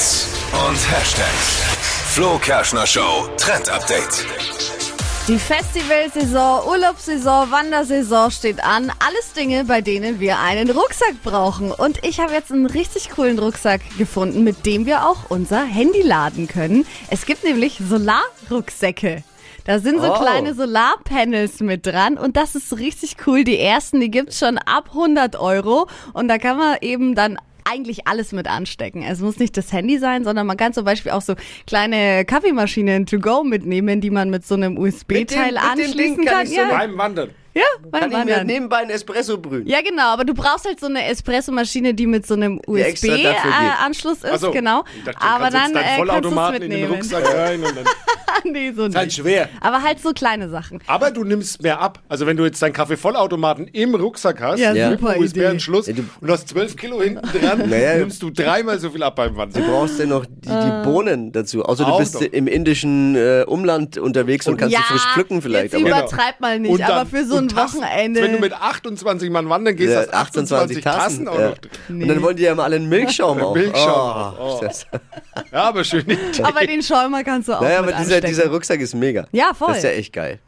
Hits und Hashtags. Flo Kerschner Show Trend Update. Die Festivalsaison, Urlaubssaison, Wandersaison steht an. Alles Dinge, bei denen wir einen Rucksack brauchen. Und ich habe jetzt einen richtig coolen Rucksack gefunden, mit dem wir auch unser Handy laden können. Es gibt nämlich Solarrucksäcke. Da sind so Oh. kleine Solarpanels mit dran und das ist richtig cool. Die ersten, die gibt's schon ab 100 Euro und da kann man eben dann eigentlich alles mit anstecken. Es muss nicht das Handy sein, sondern man kann zum Beispiel auch so kleine Kaffeemaschinen to go mitnehmen, die man mit so einem USB-Teil anschließen kann kann. ich so ja, Beim Wandern. Ja, beim Kann ich mir nebenbei ein Espresso brühen? Ja, genau, aber du brauchst halt so eine Espressomaschine, die mit so einem. USB-Anschluss ist, Ach so. genau. Dachte, du Aber kannst dann äh, kannst du es Vollautomaten in den. Rucksack rein und dann nee, so ist halt nicht. schwer. Aber halt so kleine Sachen. Aber du nimmst mehr ab. Also wenn du jetzt deinen Kaffeevollautomaten im Rucksack hast, Ja, mit super einem USB-Anschluss. Ja, und hast 12 Kilo hinten dran, Naja. nimmst du dreimal so viel ab beim Du Wandern. brauchst ja noch die, Ah. die Bohnen dazu. Außer du Auch bist noch. im indischen äh, Umland unterwegs und, kannst ja, sie frisch pflücken vielleicht. Jetzt Aber übertreib mal nicht, Und dann- aber für so ein Tassen. Wochenende. Wenn du mit 28 Mann wandern gehst, Ja, hast 28 Tassen, auch ja. noch drin. Und dann wollen die ja immer alle einen Milchschaum auch. Milchschaum. Oh, Oh. das- Ja, aber schön. aber den Schäumer kannst du auch Naja, mit aber dieser, dieser Rucksack ist mega. Ja, voll. Das ist ja echt geil.